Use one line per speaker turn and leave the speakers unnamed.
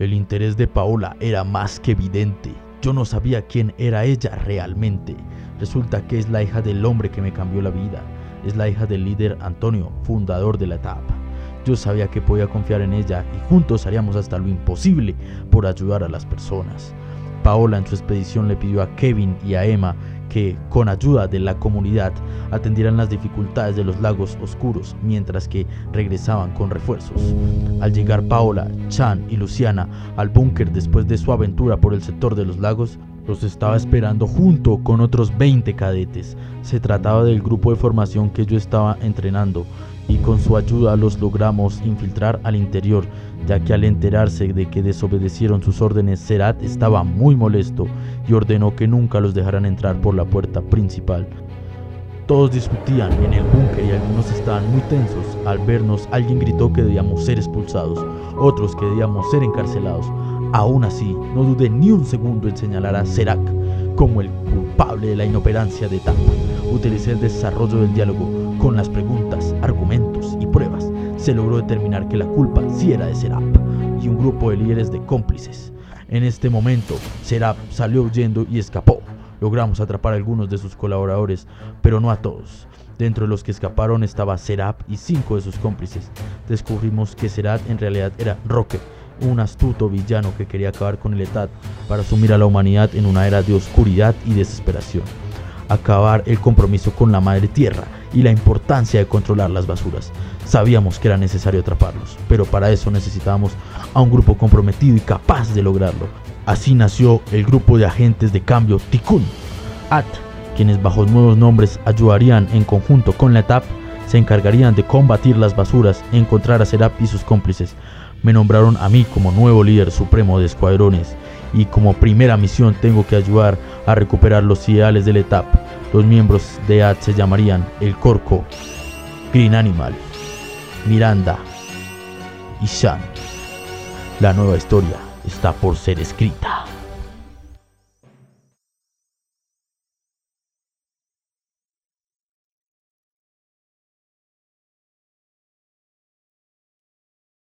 El interés de Paola era más que evidente. Yo no sabía quién era ella realmente. Resulta que es la hija del hombre que me cambió la vida. Es la hija del líder Antonio, fundador de la etapa. Yo sabía que podía confiar en ella y juntos haríamos hasta lo imposible por ayudar a las personas. Paola en su expedición le pidió a Kevin y a Emma que, con ayuda de la comunidad, atendieran las dificultades de los lagos oscuros mientras que regresaban con refuerzos. Al llegar Paola, Chan y Luciana al búnker después de su aventura por el sector de los lagos, los estaba esperando junto con otros 20 cadetes. Se trataba del grupo de formación que yo estaba entrenando y con su ayuda los logramos infiltrar al interior, ya que al enterarse de que desobedecieron sus órdenes, Serat estaba muy molesto y ordenó que nunca los dejaran entrar por la puerta principal. Todos discutían en el búnker y algunos estaban muy tensos. Al vernos, alguien gritó que debíamos ser expulsados, otros que debíamos ser encarcelados. Aún así, no dudé ni un segundo en señalar a Serac como el culpable de la inoperancia de Tapa. Utilicé el desarrollo del diálogo con las preguntas. Se logró determinar que la culpa sí era de Serap y un grupo de líderes de cómplices. En este momento, Serap salió huyendo y escapó. Logramos atrapar a algunos de sus colaboradores, pero no a todos. Dentro de los que escaparon estaba Serap y cinco de sus cómplices. Descubrimos que Serap en realidad era Rocket, un astuto villano que quería acabar con el Etat para sumir a la humanidad en una era de oscuridad y desesperación. Acabar el compromiso con la madre tierra y la importancia de controlar las basuras. Sabíamos que era necesario atraparlos, pero para eso necesitábamos a un grupo comprometido y capaz de lograrlo. Así nació el grupo de agentes de cambio Tikkun, AT, quienes bajo nuevos nombres ayudarían en conjunto con la ETAP, se encargarían de combatir las basuras, encontrar a Serap y sus cómplices. Me nombraron a mí como nuevo líder supremo de escuadrones y como primera misión tengo que ayudar a recuperar los ideales de la ETAP. Los miembros de AT se llamarían El Corco, Green Animal, Miranda y Shan. La nueva historia está por ser escrita.